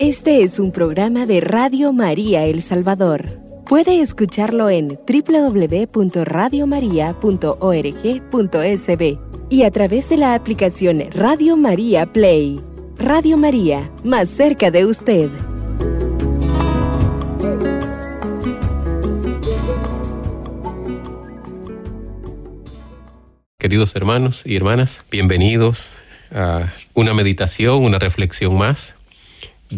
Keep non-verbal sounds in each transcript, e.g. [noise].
Este es un programa de Radio María El Salvador. Puede escucharlo en www.radiomaria.org.sb y a través de la aplicación Radio María Play. Radio María, más cerca de usted. Queridos hermanos y hermanas, bienvenidos a una meditación, una reflexión más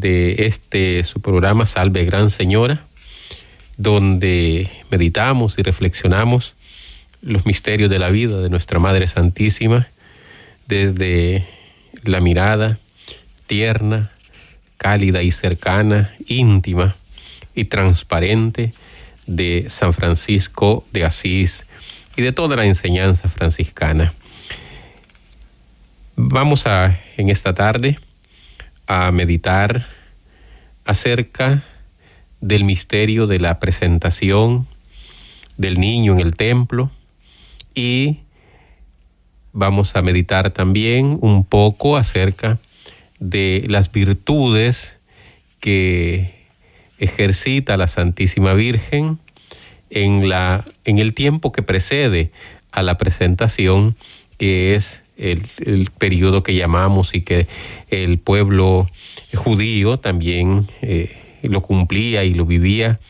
de este su programa Salve Gran Señora, donde meditamos y reflexionamos los misterios de la vida de nuestra Madre Santísima desde la mirada tierna, cálida y cercana, íntima y transparente de San Francisco de Asís y de toda la enseñanza franciscana. Vamos a en esta tarde a meditar acerca del misterio de la presentación del niño en el templo y vamos a meditar también un poco acerca de las virtudes que ejercita la Santísima Virgen en, la, en el tiempo que precede a la presentación, que es el, periodo que llamamos y que el pueblo judío también eh, lo cumplía y lo vivía,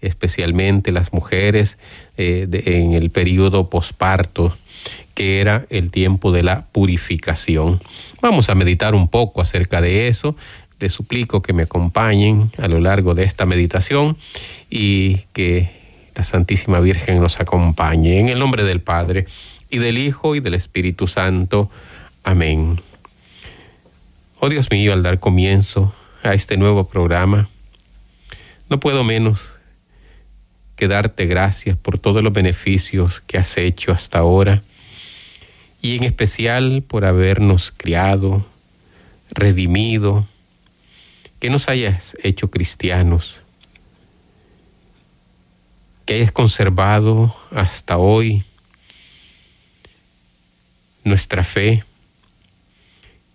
especialmente las mujeres eh, en el periodo posparto, que era el tiempo de la purificación. Vamos a meditar un poco acerca de eso. Les suplico que me acompañen a lo largo de esta meditación y que la Santísima Virgen nos acompañe. En el nombre del Padre, y del Hijo, y del Espíritu Santo. Amén. Oh Dios mío, al dar comienzo a este nuevo programa, no puedo menos que darte gracias por todos los beneficios que has hecho hasta ahora y en especial por habernos criado, redimido, que nos hayas hecho cristianos, que hayas conservado hasta hoy nuestra fe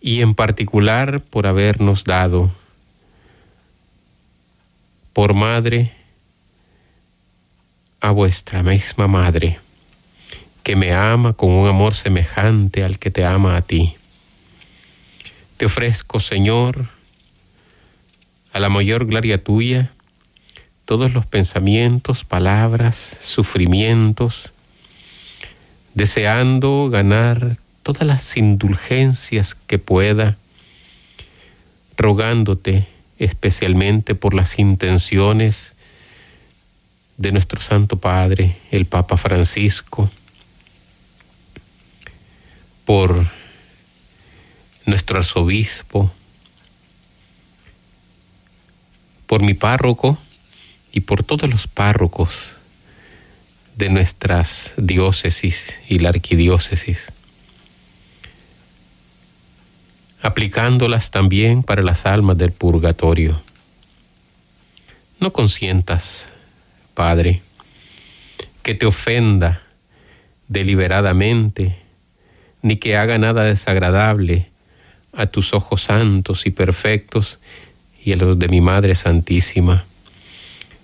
y en particular por habernos dado por madre a vuestra misma madre, que me ama con un amor semejante al que te ama a ti. Te ofrezco, Señor, a la mayor gloria tuya, todos los pensamientos, palabras, sufrimientos, deseando ganar todas las indulgencias que pueda, rogándote especialmente por las intenciones de nuestro Santo Padre, el Papa Francisco, por nuestro arzobispo, por mi párroco y por todos los párrocos de nuestras diócesis y la arquidiócesis aplicándolas también para las almas del purgatorio. No consientas, Padre, que te ofenda deliberadamente, ni que haga nada desagradable a tus ojos santos y perfectos y a los de mi Madre Santísima,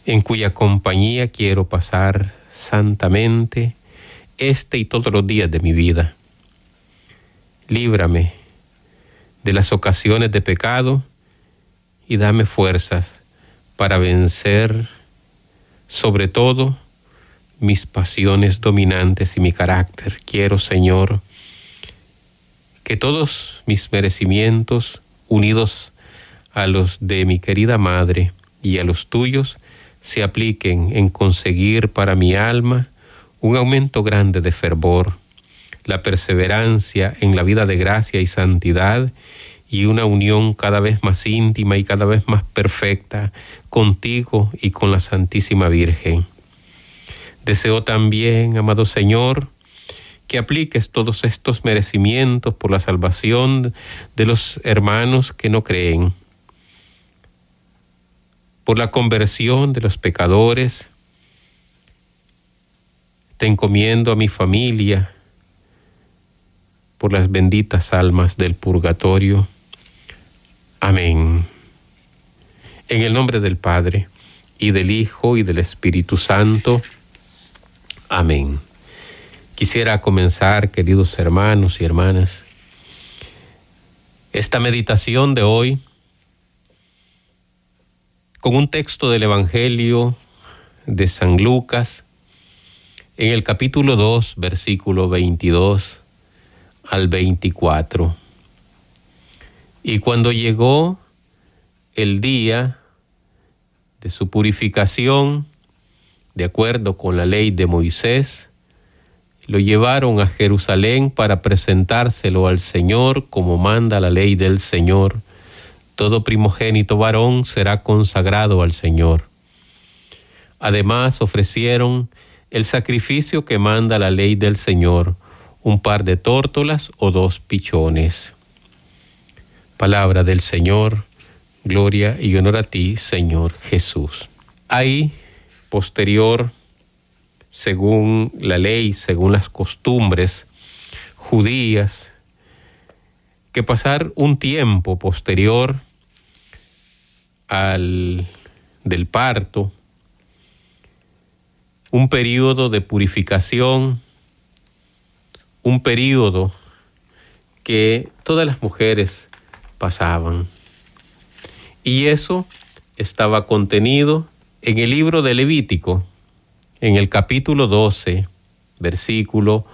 en cuya compañía quiero pasar santamente este y todos los días de mi vida. Líbrame de las ocasiones de pecado y dame fuerzas para vencer sobre todo mis pasiones dominantes y mi carácter. Quiero, Señor, que todos mis merecimientos, unidos a los de mi querida Madre y a los tuyos, se apliquen en conseguir para mi alma un aumento grande de fervor, la perseverancia en la vida de gracia y santidad y una unión cada vez más íntima y cada vez más perfecta contigo y con la Santísima Virgen. Deseo también, amado Señor, que apliques todos estos merecimientos por la salvación de los hermanos que no creen, por la conversión de los pecadores. Te encomiendo a mi familia, por las benditas almas del purgatorio Amén. En el nombre del Padre, y del Hijo, y del Espíritu Santo. Amén. Quisiera comenzar, queridos hermanos y hermanas, esta meditación de hoy con un texto del Evangelio de San Lucas en el capítulo 2, versículo 22 al 24. Y cuando llegó el día de su purificación, de acuerdo con la ley de Moisés, lo llevaron a Jerusalén para presentárselo al Señor como manda la ley del Señor. Todo primogénito varón será consagrado al Señor. Además ofrecieron el sacrificio que manda la ley del Señor, un par de tórtolas o dos pichones. Palabra del Señor, gloria y honor a ti, Señor Jesús. Ahí, posterior, según la ley, según las costumbres judías, que pasar un tiempo posterior al del parto, un periodo de purificación, un periodo que todas las mujeres pasaban. Y eso estaba contenido en el libro de Levítico, en el capítulo 12, versículo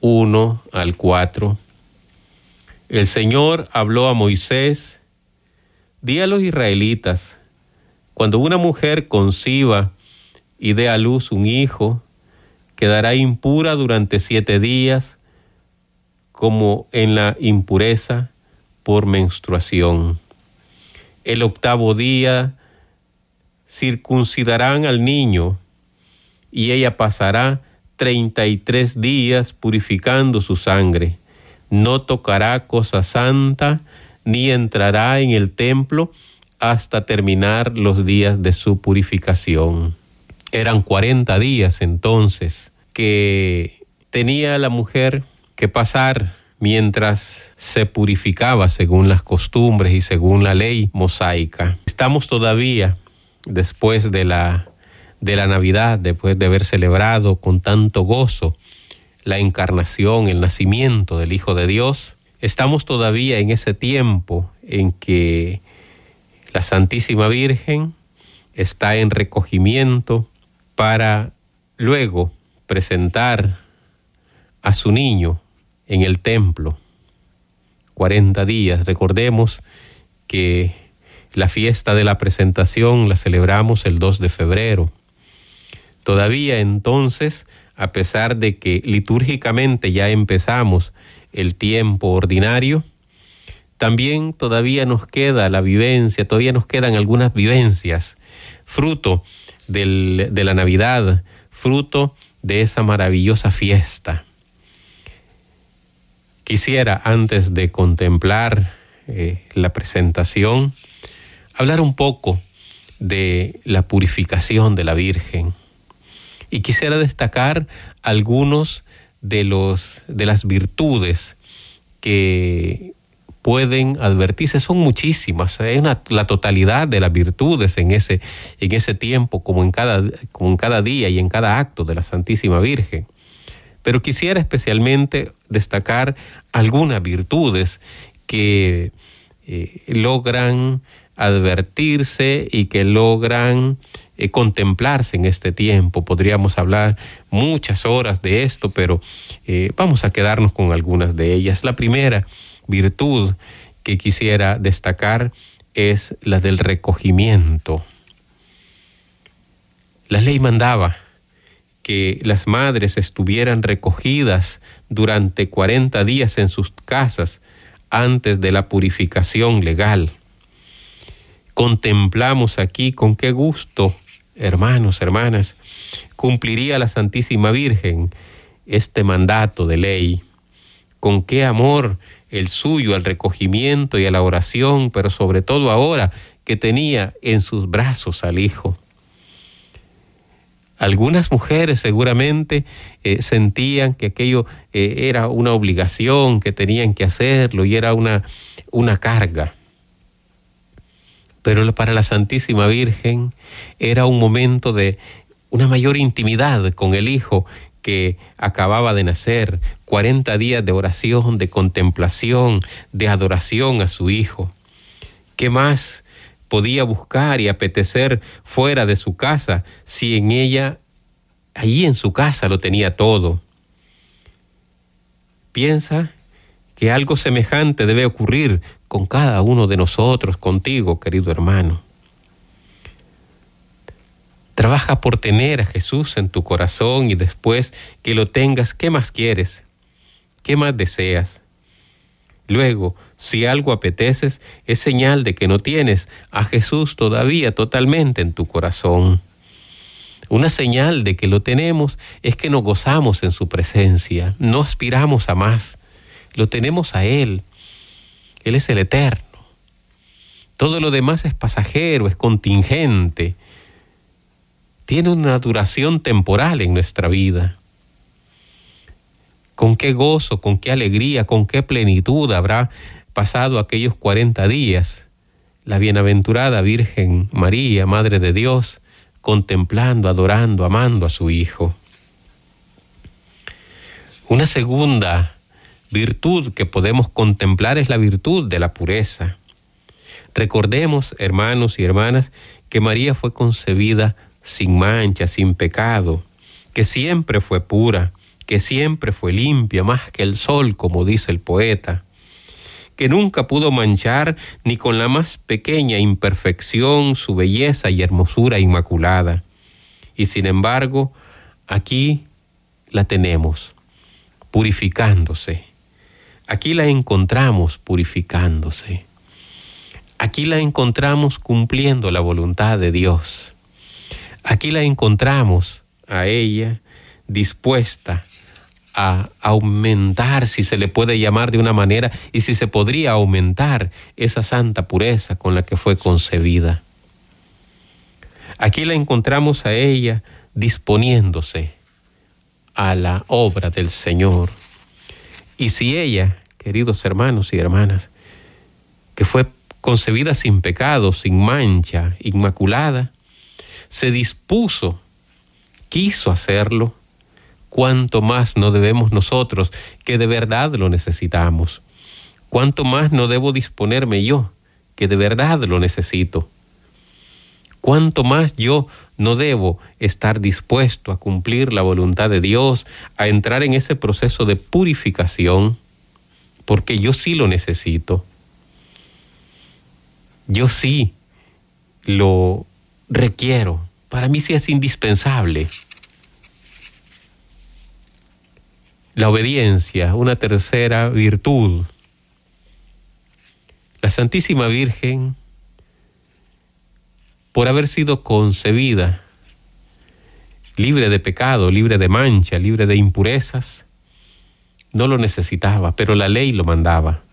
1 al 4. El Señor habló a Moisés, di a los israelitas, cuando una mujer conciba y dé a luz un hijo, quedará impura durante siete días, como en la impureza por menstruación. El octavo día circuncidarán al niño y ella pasará treinta y tres días purificando su sangre. No tocará cosa santa ni entrará en el templo hasta terminar los días de su purificación. Eran cuarenta días entonces que tenía la mujer que pasar mientras se purificaba según las costumbres y según la ley mosaica. Estamos todavía después de la, de la Navidad, después de haber celebrado con tanto gozo la encarnación, el nacimiento del Hijo de Dios, estamos todavía en ese tiempo en que la Santísima Virgen está en recogimiento para luego presentar a su niño en el templo. 40 días. Recordemos que la fiesta de la presentación la celebramos el 2 de febrero. Todavía entonces, a pesar de que litúrgicamente ya empezamos el tiempo ordinario, también todavía nos queda la vivencia, todavía nos quedan algunas vivencias, fruto del, de la Navidad, fruto de esa maravillosa fiesta. Quisiera, antes de contemplar eh, la presentación, hablar un poco de la purificación de la Virgen. Y quisiera destacar algunos de, los, de las virtudes que pueden advertirse. Son muchísimas, hay una, la totalidad de las virtudes en ese, en ese tiempo, como en, cada, como en cada día y en cada acto de la Santísima Virgen pero quisiera especialmente destacar algunas virtudes que eh, logran advertirse y que logran eh, contemplarse en este tiempo. Podríamos hablar muchas horas de esto, pero eh, vamos a quedarnos con algunas de ellas. La primera virtud que quisiera destacar es la del recogimiento. La ley mandaba que las madres estuvieran recogidas durante 40 días en sus casas antes de la purificación legal. Contemplamos aquí con qué gusto, hermanos, hermanas, cumpliría la Santísima Virgen este mandato de ley, con qué amor el suyo al recogimiento y a la oración, pero sobre todo ahora que tenía en sus brazos al Hijo. Algunas mujeres seguramente eh, sentían que aquello eh, era una obligación, que tenían que hacerlo y era una, una carga. Pero para la Santísima Virgen era un momento de una mayor intimidad con el Hijo que acababa de nacer, 40 días de oración, de contemplación, de adoración a su Hijo. ¿Qué más podía buscar y apetecer fuera de su casa si en ella, allí en su casa lo tenía todo? Piensa que algo semejante debe ocurrir con cada uno de nosotros, contigo, querido hermano. Trabaja por tener a Jesús en tu corazón y después que lo tengas, ¿qué más quieres? ¿Qué más deseas? Luego, si algo apeteces, es señal de que no tienes a Jesús todavía totalmente en tu corazón. Una señal de que lo tenemos es que nos gozamos en su presencia, no aspiramos a más, lo tenemos a Él. Él es el eterno. Todo lo demás es pasajero, es contingente tiene una duración temporal en nuestra vida. Con qué gozo, con qué alegría, con qué plenitud habrá pasado aquellos 40 días la bienaventurada Virgen María, Madre de Dios, contemplando, adorando, amando a su Hijo. Una segunda virtud que podemos contemplar es la virtud de la pureza. Recordemos, hermanos y hermanas, que María fue concebida sin mancha, sin pecado, que siempre fue pura, que siempre fue limpia más que el sol, como dice el poeta, que nunca pudo manchar ni con la más pequeña imperfección su belleza y hermosura inmaculada. Y sin embargo, aquí la tenemos, purificándose. Aquí la encontramos purificándose. Aquí la encontramos cumpliendo la voluntad de Dios. Aquí la encontramos a ella dispuesta a aumentar, si se le puede llamar de una manera, y si se podría aumentar esa santa pureza con la que fue concebida. Aquí la encontramos a ella disponiéndose a la obra del Señor. Y si ella, queridos hermanos y hermanas, que fue concebida sin pecado, sin mancha, inmaculada, se dispuso, quiso hacerlo, cuánto más no debemos nosotros, que de verdad lo necesitamos. Cuánto más no debo disponerme yo, que de verdad lo necesito. Cuánto más yo no debo estar dispuesto a cumplir la voluntad de Dios, a entrar en ese proceso de purificación, porque yo sí lo necesito. Yo sí lo requiero, para mí sí es indispensable. La obediencia, una tercera virtud. La Santísima Virgen, por haber sido concebida libre de pecado, libre de mancha, libre de impurezas, no lo necesitaba, pero la ley lo mandaba.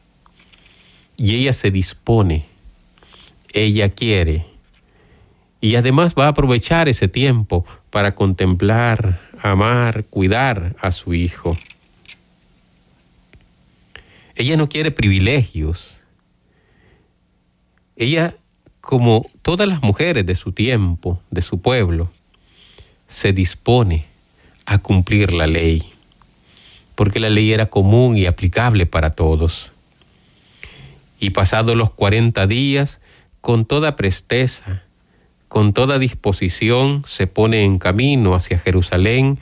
Y ella se dispone, ella quiere y además va a aprovechar ese tiempo para contemplar, amar, cuidar a su hijo. Ella no quiere privilegios. Ella, como todas las mujeres de su tiempo, de su pueblo, se dispone a cumplir la ley, porque la ley era común y aplicable para todos. Y pasados los cuarenta días, con toda presteza, con toda disposición se pone en camino hacia Jerusalén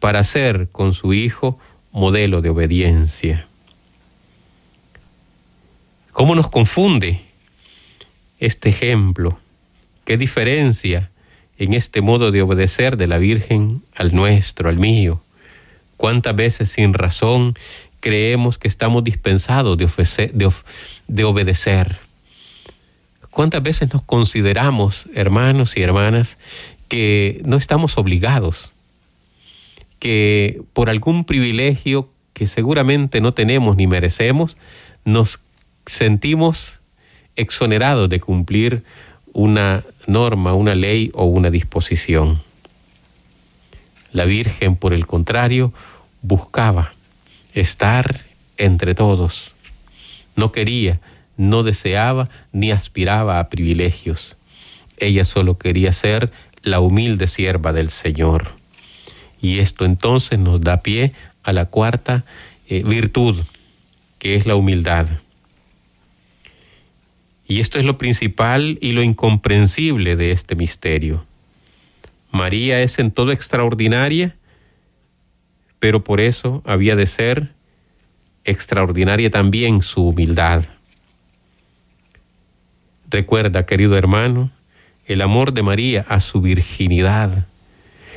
para ser con su Hijo modelo de obediencia. ¿Cómo nos confunde este ejemplo? ¿Qué diferencia en este modo de obedecer de la Virgen al nuestro, al mío? ¿Cuántas veces sin razón creemos que estamos dispensados de, de obedecer? ¿Cuántas veces nos consideramos, hermanos y hermanas, que no estamos obligados, que por algún privilegio que seguramente no tenemos ni merecemos, nos sentimos exonerados de cumplir una norma, una ley o una disposición? La Virgen, por el contrario, buscaba estar entre todos. No quería no deseaba ni aspiraba a privilegios. Ella solo quería ser la humilde sierva del Señor. Y esto entonces nos da pie a la cuarta eh, virtud, que es la humildad. Y esto es lo principal y lo incomprensible de este misterio. María es en todo extraordinaria, pero por eso había de ser extraordinaria también su humildad. Recuerda, querido hermano, el amor de María a su virginidad,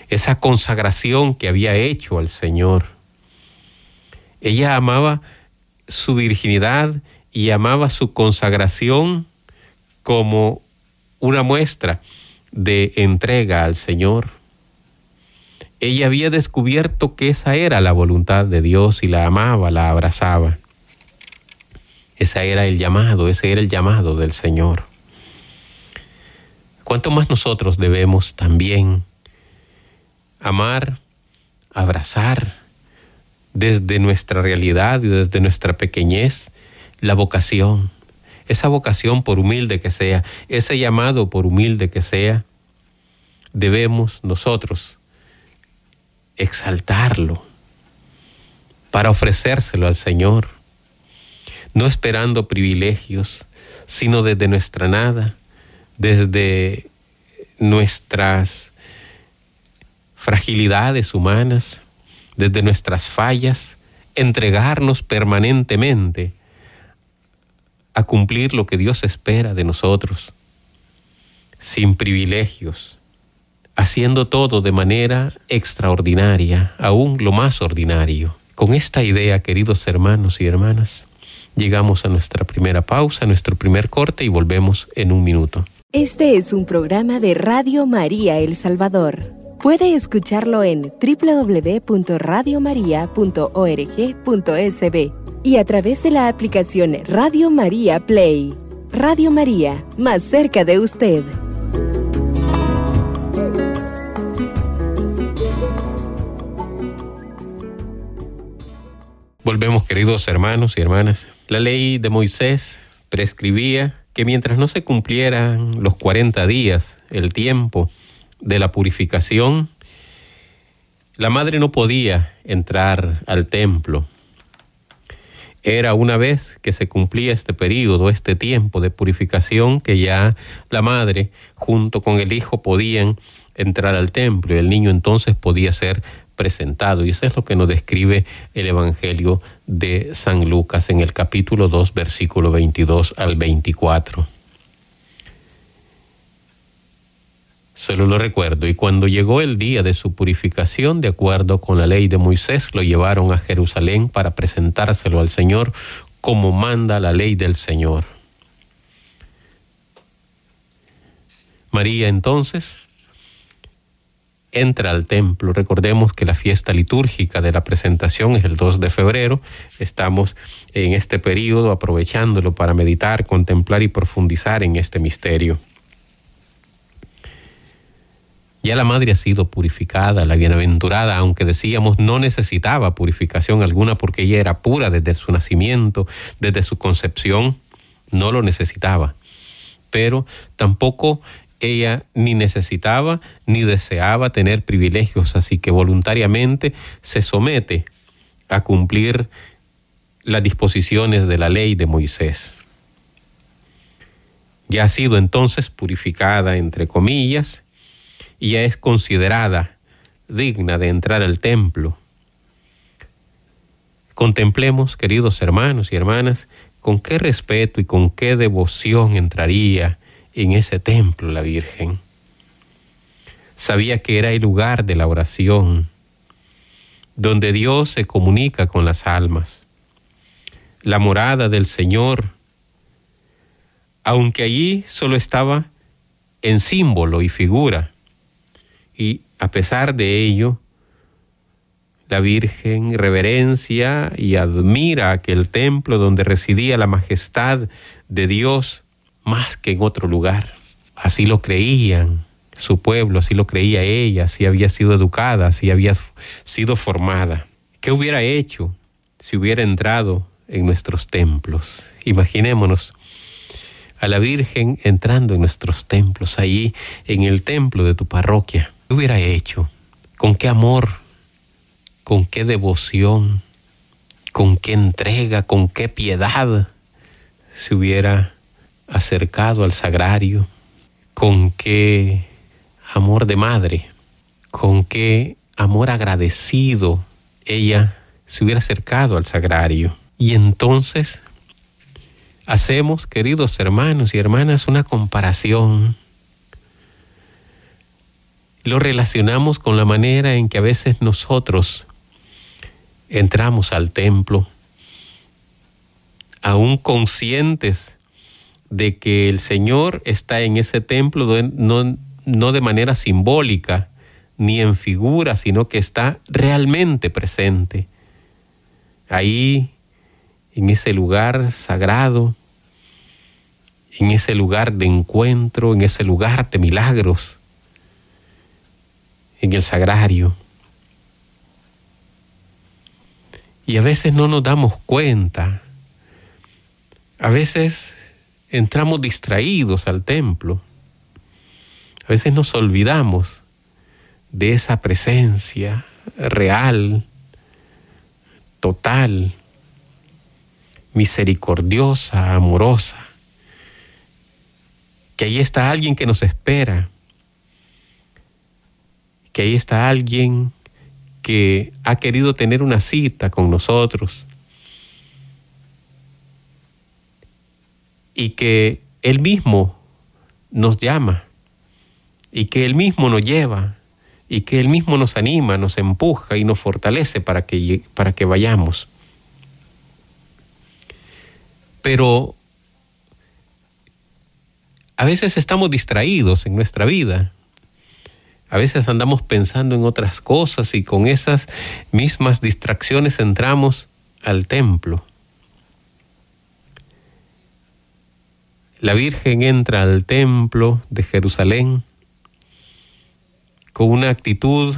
esa consagración que había hecho al Señor. Ella amaba su virginidad y amaba su consagración como una muestra de entrega al Señor. Ella había descubierto que esa era la voluntad de Dios y la amaba, la abrazaba. Ese era el llamado, ese era el llamado del Señor. ¿Cuánto más nosotros debemos también amar, abrazar desde nuestra realidad y desde nuestra pequeñez la vocación, esa vocación por humilde que sea, ese llamado por humilde que sea, debemos nosotros exaltarlo para ofrecérselo al Señor, no esperando privilegios, sino desde nuestra nada, desde nuestras fragilidades humanas, desde nuestras fallas, entregarnos permanentemente a cumplir lo que Dios espera de nosotros, sin privilegios, haciendo todo de manera extraordinaria, aún lo más ordinario. Con esta idea, queridos hermanos y hermanas, llegamos a nuestra primera pausa, nuestro primer corte y volvemos en un minuto. Este es un programa de Radio María El Salvador. Puede escucharlo en www.radiomaria.org.sb y a través de la aplicación Radio María Play. Radio María, más cerca de usted. Volvemos, queridos hermanos y hermanas. La ley de Moisés prescribía que mientras no se cumplieran los 40 días, el tiempo de la purificación, la madre no podía entrar al templo. Era una vez que se cumplía este periodo, este tiempo de purificación, que ya la madre junto con el hijo podían entrar al templo y el niño entonces podía ser presentado. Y eso es lo que nos describe el Evangelio de San Lucas en el capítulo 2, versículo 22 al 24. Solo lo recuerdo. Y cuando llegó el día de su purificación, de acuerdo con la ley de Moisés, lo llevaron a Jerusalén para presentárselo al Señor como manda la ley del Señor. María entonces entra al templo. Recordemos que la fiesta litúrgica de la presentación es el 2 de febrero. Estamos en este periodo aprovechándolo para meditar, contemplar y profundizar en este misterio. Ya la madre ha sido purificada, la bienaventurada, aunque decíamos no necesitaba purificación alguna porque ella era pura desde su nacimiento, desde su concepción, no lo necesitaba. Pero tampoco ella ni necesitaba ni deseaba tener privilegios, así que voluntariamente se somete a cumplir las disposiciones de la ley de Moisés. Ya ha sido entonces purificada, entre comillas, y es considerada digna de entrar al templo. Contemplemos, queridos hermanos y hermanas, con qué respeto y con qué devoción entraría en ese templo la Virgen. Sabía que era el lugar de la oración, donde Dios se comunica con las almas, la morada del Señor, aunque allí solo estaba en símbolo y figura, y a pesar de ello, la Virgen reverencia y admira aquel templo donde residía la majestad de Dios más que en otro lugar. Así lo creían su pueblo, así lo creía ella, así había sido educada, así había sido formada. ¿Qué hubiera hecho si hubiera entrado en nuestros templos? Imaginémonos a la Virgen entrando en nuestros templos, ahí en el templo de tu parroquia. ¿Qué hubiera hecho? ¿Con qué amor? ¿Con qué devoción? ¿Con qué entrega? ¿Con qué piedad se hubiera acercado al sagrario? ¿Con qué amor de madre? ¿Con qué amor agradecido ella se hubiera acercado al sagrario? Y entonces hacemos, queridos hermanos y hermanas, una comparación. Lo relacionamos con la manera en que a veces nosotros entramos al templo, aún conscientes de que el Señor está en ese templo, no, de manera simbólica ni en figura, sino que está realmente presente. Ahí en ese lugar sagrado, en ese lugar de encuentro, en ese lugar de milagros, en el sagrario. Y a veces no nos damos cuenta, a veces entramos distraídos al templo, a veces nos olvidamos de esa presencia real, total, misericordiosa, amorosa, que ahí está alguien que nos espera, que ahí está alguien que ha querido tener una cita con nosotros y que Él mismo nos llama y que Él mismo nos lleva y que Él mismo nos anima, nos empuja y nos fortalece para que, para que vayamos. Pero a veces estamos distraídos en nuestra vida. A veces andamos pensando en otras cosas y con esas mismas distracciones entramos al templo. La Virgen entra al templo de Jerusalén con una actitud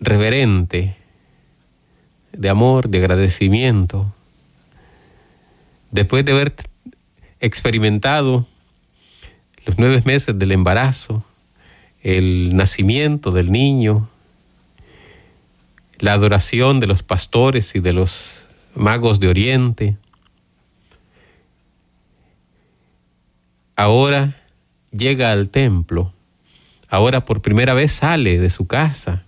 reverente, de amor, de agradecimiento, después de haber experimentado los nueve meses del embarazo, el nacimiento del niño, la adoración de los pastores y de los magos de Oriente. Ahora llega al templo, ahora por primera vez sale de su casa,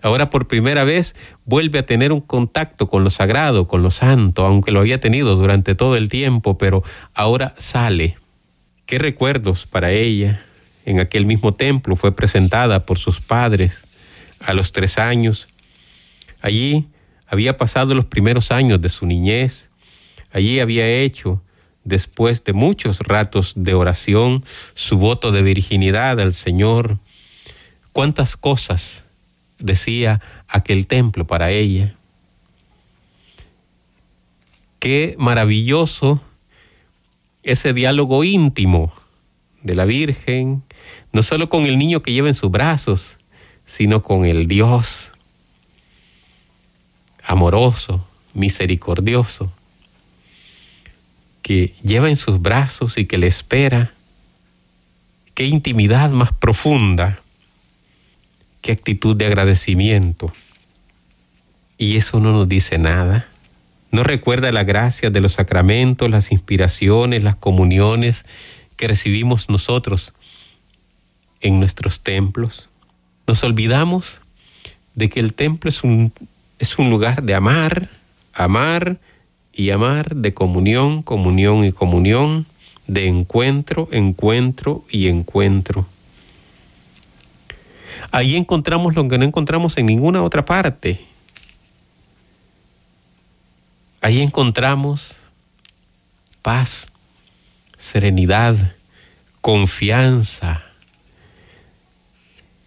ahora por primera vez vuelve a tener un contacto con lo sagrado, con lo santo, aunque lo había tenido durante todo el tiempo, pero ahora sale. ¿Qué recuerdos para ella? En aquel mismo templo fue presentada por sus padres a los tres años. Allí había pasado los primeros años de su niñez. Allí había hecho, después de muchos ratos de oración, su voto de virginidad al Señor. Cuántas cosas decía aquel templo para ella. Qué maravilloso ese diálogo íntimo de la Virgen, no solo con el niño que lleva en sus brazos, sino con el Dios amoroso, misericordioso, que lleva en sus brazos y que le espera. Qué intimidad más profunda qué actitud de agradecimiento. Y eso no nos dice nada. No recuerda la gracia de los sacramentos, las inspiraciones, las comuniones que recibimos nosotros en nuestros templos. Nos olvidamos de que el templo es un, es un lugar de amar, amar y amar, de comunión, comunión y comunión, de encuentro, encuentro y encuentro. Ahí encontramos lo que no encontramos en ninguna otra parte. Ahí encontramos paz, serenidad, confianza,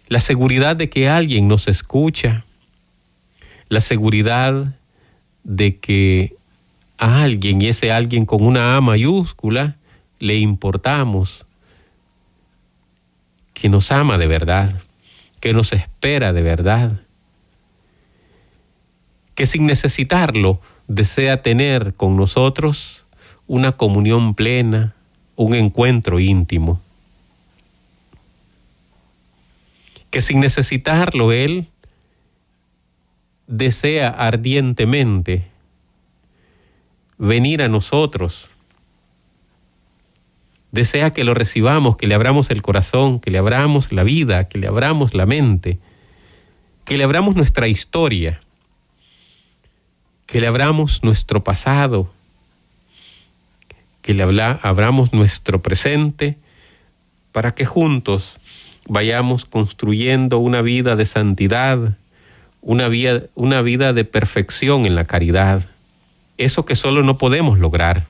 la seguridad de que alguien nos escucha, la seguridad de que a alguien, y ese alguien con una A mayúscula, le importamos, que nos ama de verdad que nos espera de verdad, que sin necesitarlo desea tener con nosotros una comunión plena, un encuentro íntimo. Que sin necesitarlo Él desea ardientemente venir a nosotros. Desea que lo recibamos, que le abramos el corazón, que le abramos la vida, que le abramos la mente, que le abramos nuestra historia, que le abramos nuestro pasado, que le abramos nuestro presente, para que juntos vayamos construyendo una vida de santidad, una una vida de perfección en la caridad. Eso que solo no podemos lograr,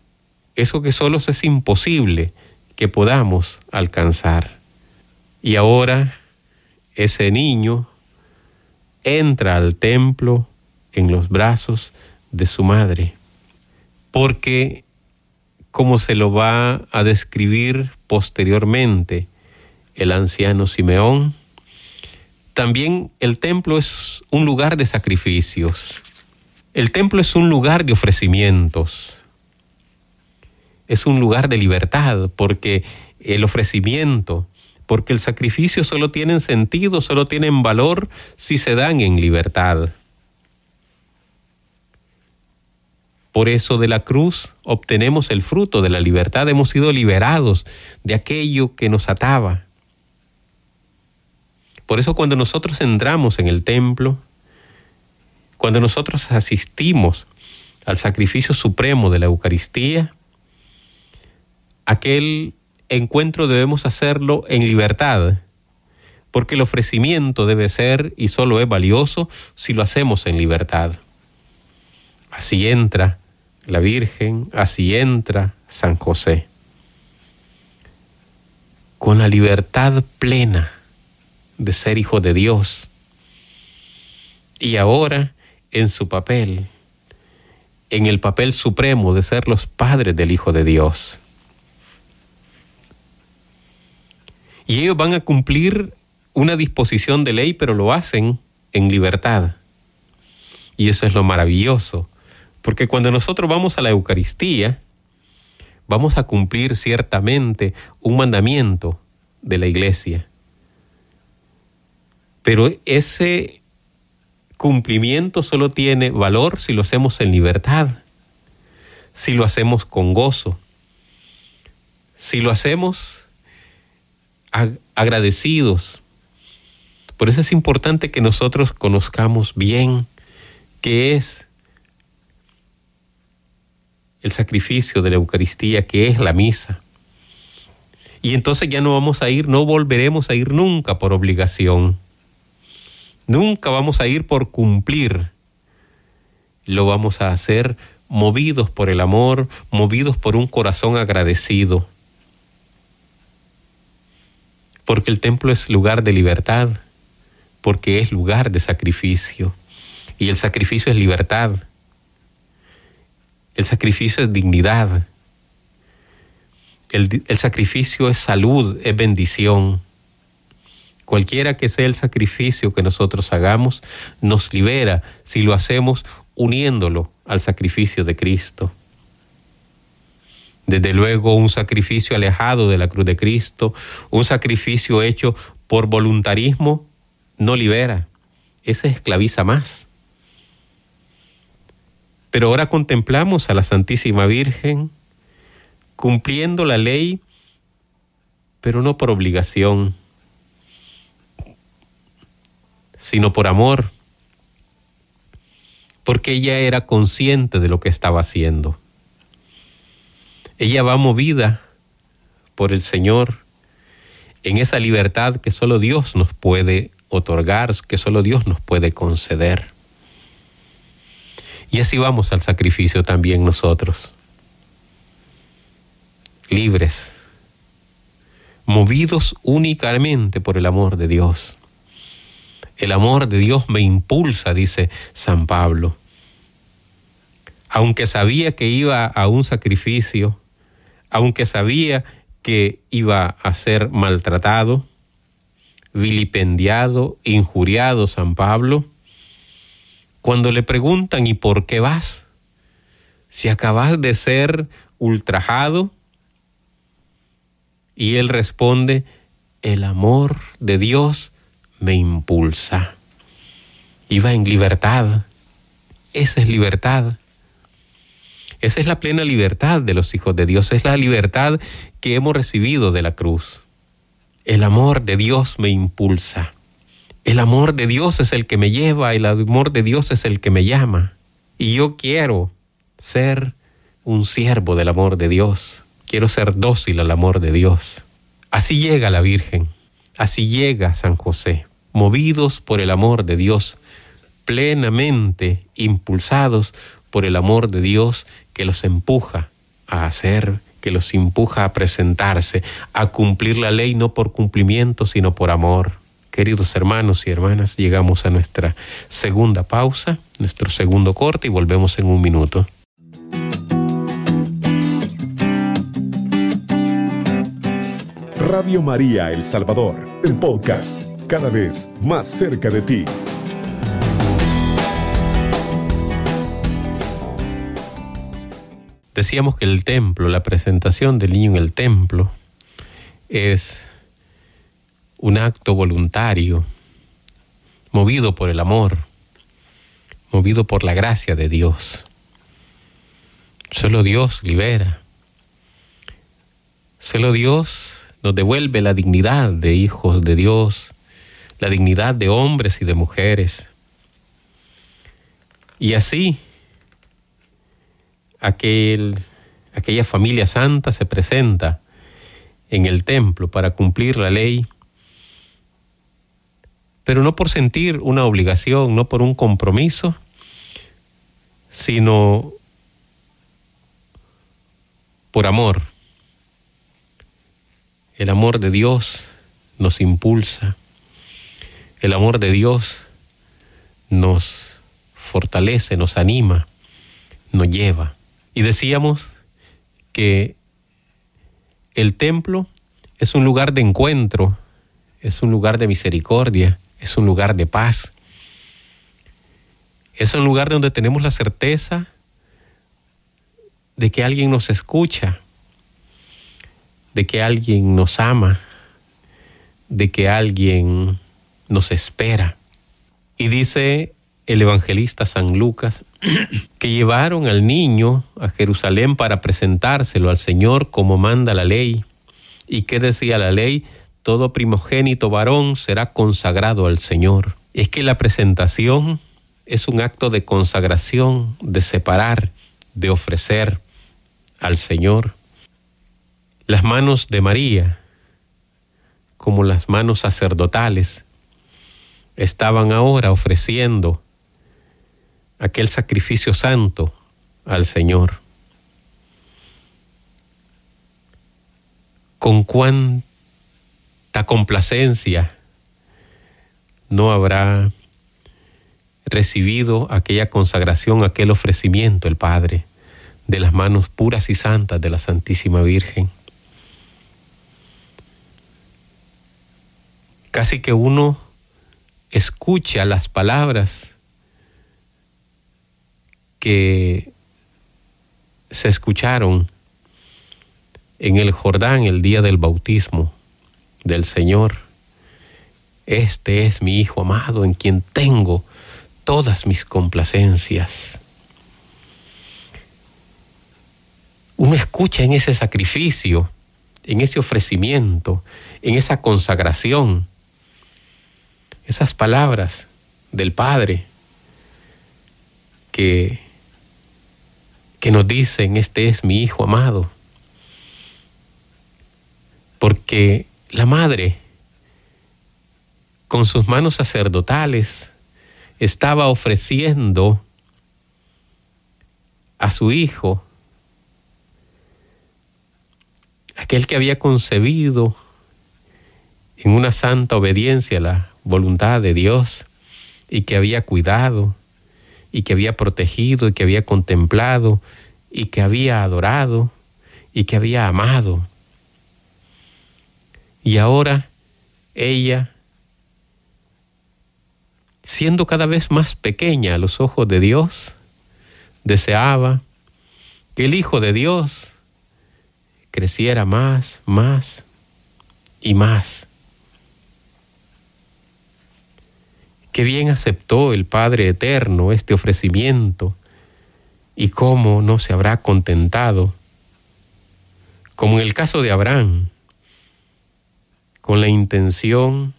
eso que solo es imposible que podamos alcanzar. Y ahora ese niño entra al templo en los brazos de su madre, porque como se lo va a describir posteriormente el anciano Simeón, también el templo es un lugar de sacrificios. El templo es un lugar de ofrecimientos. Es un lugar de libertad porque el ofrecimiento, porque el sacrificio solo tienen sentido, solo tienen valor si se dan en libertad. Por eso de la cruz obtenemos el fruto de la libertad, hemos sido liberados de aquello que nos ataba. Por eso cuando nosotros entramos en el templo, cuando nosotros asistimos al sacrificio supremo de la Eucaristía, aquel encuentro debemos hacerlo en libertad, porque el ofrecimiento debe ser y solo es valioso si lo hacemos en libertad. Así entra la Virgen, así entra San José, con la libertad plena de ser hijo de Dios. Y ahora en su papel, en el papel supremo de ser los padres del Hijo de Dios. Y ellos van a cumplir una disposición de ley, pero lo hacen en libertad. Y eso es lo maravilloso, porque cuando nosotros vamos a la Eucaristía, vamos a cumplir ciertamente un mandamiento de la iglesia. Pero ese cumplimiento solo tiene valor si lo hacemos en libertad, si lo hacemos con gozo, si lo hacemos agradecidos. Por eso es importante que nosotros conozcamos bien qué es el sacrificio de la Eucaristía, qué es la misa. Y entonces ya no vamos a ir, no volveremos a ir nunca por obligación Nunca vamos a ir por cumplir. Lo vamos a hacer movidos por el amor, movidos por un corazón agradecido. Porque el templo es lugar de libertad, porque es lugar de sacrificio. Y el sacrificio es libertad. El sacrificio es dignidad. El, el sacrificio es salud, es bendición cualquiera que sea el sacrificio que nosotros hagamos, nos libera si lo hacemos uniéndolo al sacrificio de Cristo. Desde luego un sacrificio alejado de la cruz de Cristo, un sacrificio hecho por voluntarismo, no libera, ese esclaviza más. Pero ahora contemplamos a la Santísima Virgen cumpliendo la ley, pero no por obligación, sino por amor, porque ella era consciente de lo que estaba haciendo. Ella va movida por el Señor en esa libertad que solo Dios nos puede otorgar, que solo Dios nos puede conceder. Y así vamos al sacrificio también nosotros, libres, movidos únicamente por el amor de Dios. El amor de Dios me impulsa, dice San Pablo. Aunque sabía que iba a un sacrificio, aunque sabía que iba a ser maltratado, vilipendiado, injuriado San Pablo, cuando le preguntan ¿y por qué vas? Si acabas de ser ultrajado y él responde, el amor de Dios me impulsa. Iba en libertad. Esa es libertad. Esa es la plena libertad de los hijos de Dios. Es la libertad que hemos recibido de la cruz. El amor de Dios me impulsa. El amor de Dios es el que me lleva, el amor de Dios es el que me llama. Y yo quiero ser un siervo del amor de Dios. Quiero ser dócil al amor de Dios. Así llega la Virgen, así llega San José, movidos por el amor de Dios, plenamente impulsados por el amor de Dios que los empuja a hacer, que los empuja a presentarse, a cumplir la ley no por cumplimiento, sino por amor. Queridos hermanos y hermanas, llegamos a nuestra segunda pausa, nuestro segundo corte y volvemos en un minuto. Radio María El Salvador, el podcast, cada vez más cerca de ti. Decíamos que el templo, la presentación del niño en el templo, es un acto voluntario, movido por el amor, movido por la gracia de Dios. Solo Dios libera. Solo Dios nos devuelve la dignidad de hijos de Dios, la dignidad de hombres y de mujeres. Y así, aquel, aquella familia santa se presenta en el templo para cumplir la ley, pero no por sentir una obligación, no por un compromiso, sino por amor el amor de Dios nos impulsa. El amor de Dios nos fortalece, nos anima, nos lleva. Y decíamos que el templo es un lugar de encuentro, es un lugar de misericordia, es un lugar de paz. Es un lugar donde tenemos la certeza de que alguien nos escucha, de que alguien nos ama, de que alguien nos espera. Y dice el evangelista San Lucas [clears throat] que llevaron al niño a Jerusalén para presentárselo al Señor como manda la ley. ¿Y qué decía la ley? Todo primogénito varón será consagrado al Señor. Es que la presentación es un acto de consagración, de separar, de ofrecer al Señor. Las manos de María, como las manos sacerdotales, estaban ahora ofreciendo aquel sacrificio santo al Señor. Con cuánta complacencia no habrá recibido aquella consagración, aquel ofrecimiento el Padre de las manos puras y santas de la Santísima Virgen. casi que uno escucha las palabras que se escucharon en el Jordán el día del bautismo del Señor. Este es mi Hijo amado en quien tengo todas mis complacencias. Uno escucha en ese sacrificio, en ese ofrecimiento, en esa consagración, esas palabras del Padre que, que nos dicen, este es mi Hijo amado. Porque la Madre, con sus manos sacerdotales, estaba ofreciendo a su Hijo, aquel que había concebido en una santa obediencia a la voluntad de Dios y que había cuidado y que había protegido y que había contemplado y que había adorado y que había amado. Y ahora ella, siendo cada vez más pequeña a los ojos de Dios, deseaba que el Hijo de Dios creciera más, más y más. Qué bien aceptó el Padre Eterno este ofrecimiento y cómo no se habrá contentado, como en el caso de Abraham, con la intención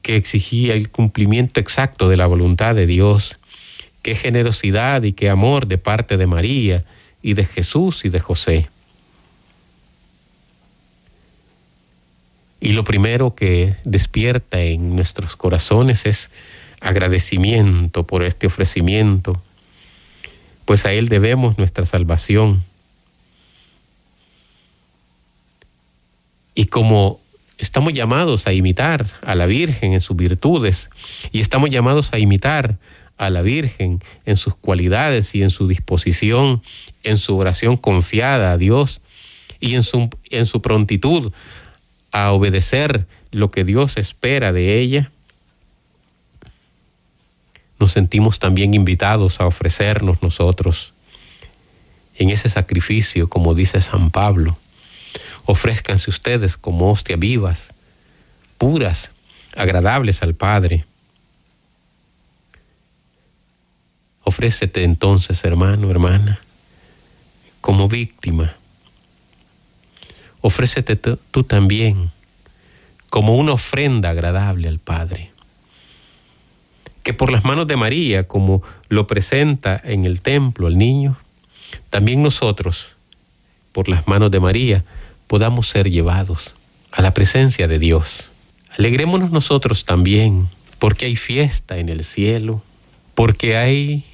que exigía el cumplimiento exacto de la voluntad de Dios. Qué generosidad y qué amor de parte de María y de Jesús y de José. Y lo primero que despierta en nuestros corazones es agradecimiento por este ofrecimiento, pues a Él debemos nuestra salvación. Y como estamos llamados a imitar a la Virgen en sus virtudes y estamos llamados a imitar a la Virgen en sus cualidades y en su disposición, en su oración confiada a Dios y en su, en su prontitud a obedecer lo que Dios espera de ella, nos sentimos también invitados a ofrecernos nosotros en ese sacrificio, como dice San Pablo, ofrézcanse ustedes como hostia vivas, puras, agradables al Padre. Ofrécete entonces, hermano, hermana, como víctima. Ofrécete tú también como una ofrenda agradable al Padre. Que por las manos de María, como lo presenta en el templo el niño, también nosotros, por las manos de María, podamos ser llevados a la presencia de Dios. Alegrémonos nosotros también, porque hay fiesta en el cielo, porque hay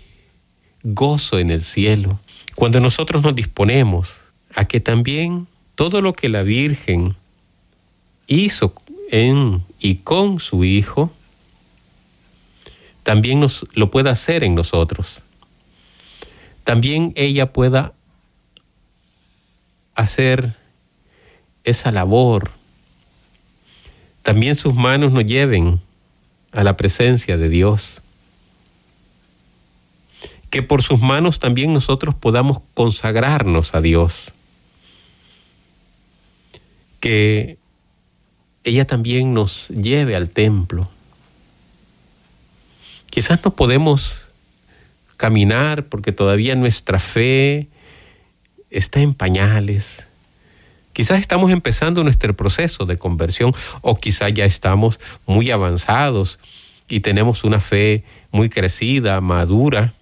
gozo en el cielo, cuando nosotros nos disponemos a que también todo lo que la Virgen hizo en y con su Hijo, también nos lo pueda hacer en nosotros. También ella pueda hacer esa labor. También sus manos nos lleven a la presencia de Dios. Que por sus manos también nosotros podamos consagrarnos a Dios. Que ella también nos lleve al templo. Quizás no podemos caminar porque todavía nuestra fe está en pañales Quizás estamos empezando nuestro proceso de conversión o quizás ya estamos muy avanzados y tenemos una fe muy crecida, madura.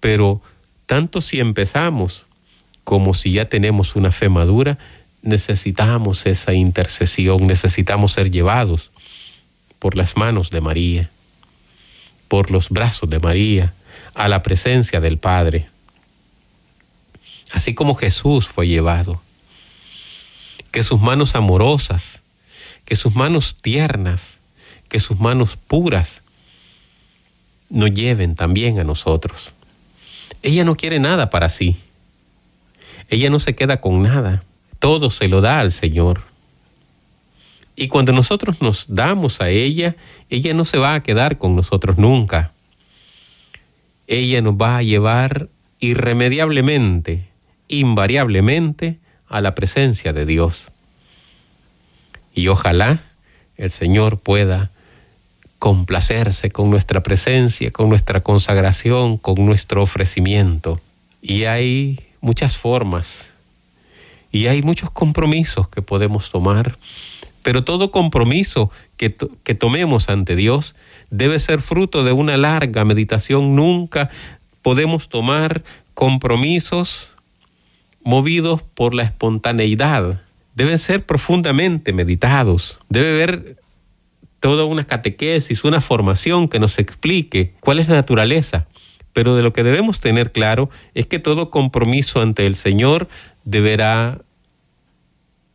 Pero tanto si empezamos como si ya tenemos una fe madura, necesitamos esa intercesión, necesitamos ser llevados por las manos de María, por los brazos de María, a la presencia del Padre así como Jesús fue llevado. Que sus manos amorosas, que sus manos tiernas, que sus manos puras nos lleven también a nosotros. Ella no quiere nada para sí. Ella no se queda con nada. Todo se lo da al Señor. Y cuando nosotros nos damos a ella, ella no se va a quedar con nosotros nunca. Ella nos va a llevar irremediablemente invariablemente a la presencia de Dios. Y ojalá el Señor pueda complacerse con nuestra presencia, con nuestra consagración, con nuestro ofrecimiento. Y hay muchas formas y hay muchos compromisos que podemos tomar, pero todo compromiso que, que tomemos ante Dios debe ser fruto de una larga meditación. Nunca podemos tomar compromisos movidos por la espontaneidad, deben ser profundamente meditados, debe haber toda una catequesis, una formación que nos explique cuál es la naturaleza. Pero de lo que debemos tener claro es que todo compromiso ante el Señor deberá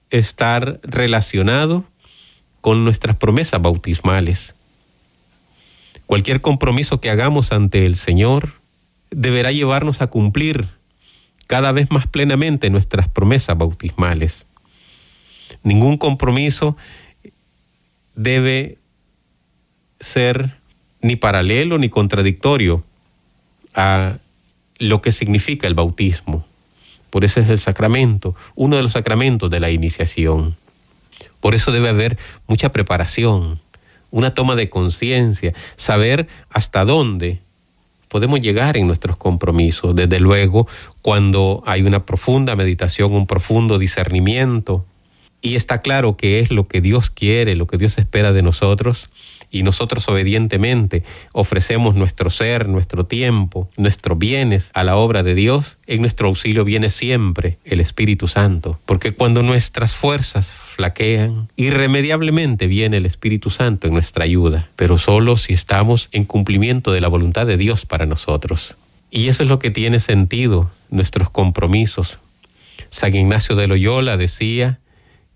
estar relacionado con nuestras promesas bautismales. Cualquier compromiso que hagamos ante el Señor deberá llevarnos a cumplir cada vez más plenamente nuestras promesas bautismales. Ningún compromiso debe ser ni paralelo ni contradictorio a lo que significa el bautismo. Por eso es el sacramento, uno de los sacramentos de la iniciación. Por eso debe haber mucha preparación, una toma de conciencia, saber hasta dónde podemos llegar en nuestros compromisos. Desde luego, cuando hay una profunda meditación, un profundo discernimiento, y está claro que es lo que Dios quiere, lo que Dios espera de nosotros, y nosotros obedientemente ofrecemos nuestro ser, nuestro tiempo, nuestros bienes a la obra de Dios, en nuestro auxilio viene siempre el Espíritu Santo, porque cuando nuestras fuerzas flaquean, irremediablemente viene el Espíritu Santo en nuestra ayuda, pero solo si estamos en cumplimiento de la voluntad de Dios para nosotros. Y eso es lo que tiene sentido, nuestros compromisos. San Ignacio de Loyola decía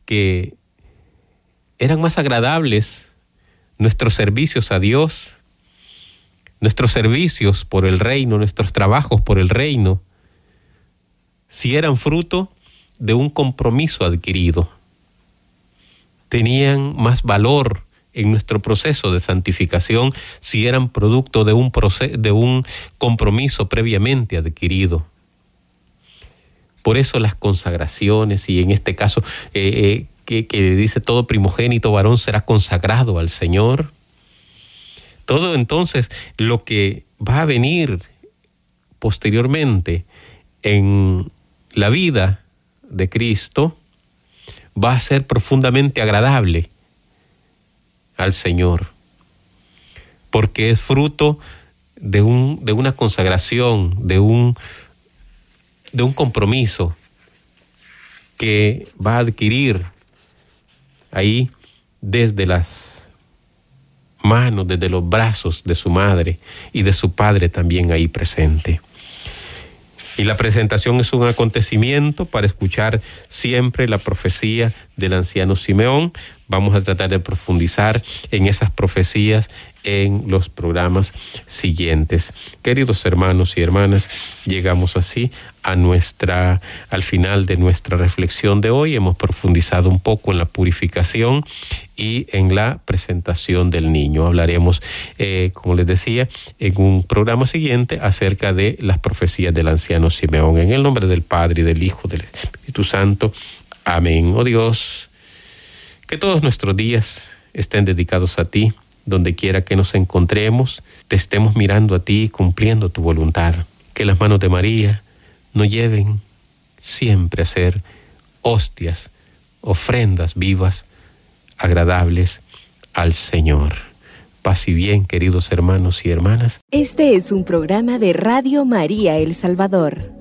que eran más agradables nuestros servicios a Dios, nuestros servicios por el reino, nuestros trabajos por el reino, si eran fruto de un compromiso adquirido, tenían más valor en nuestro proceso de santificación si eran producto de un, de un compromiso previamente adquirido. Por eso las consagraciones y en este caso eh, eh, que, dice todo primogénito varón será consagrado al Señor. Todo entonces lo que va a venir posteriormente en la vida de Cristo va a ser profundamente agradable al Señor, porque es fruto de, un, de una consagración, de un, de un compromiso que va a adquirir ahí desde las manos, desde los brazos de su madre y de su padre también ahí presente. Y la presentación es un acontecimiento para escuchar siempre la profecía del anciano Simeón. Vamos a tratar de profundizar en esas profecías en los programas siguientes. Queridos hermanos y hermanas, llegamos así a nuestra al final de nuestra reflexión de hoy. Hemos profundizado un poco en la purificación y en la presentación del niño. Hablaremos, eh, como les decía, en un programa siguiente acerca de las profecías del anciano Simeón. En el nombre del Padre del Hijo del Espíritu Santo. Amén. Oh Dios, que todos nuestros días estén dedicados a ti donde quiera que nos encontremos, te estemos mirando a ti cumpliendo tu voluntad. Que las manos de María nos lleven siempre a ser hostias, ofrendas vivas, agradables al Señor. Paz y bien, queridos hermanos y hermanas. Este es un programa de Radio María El Salvador.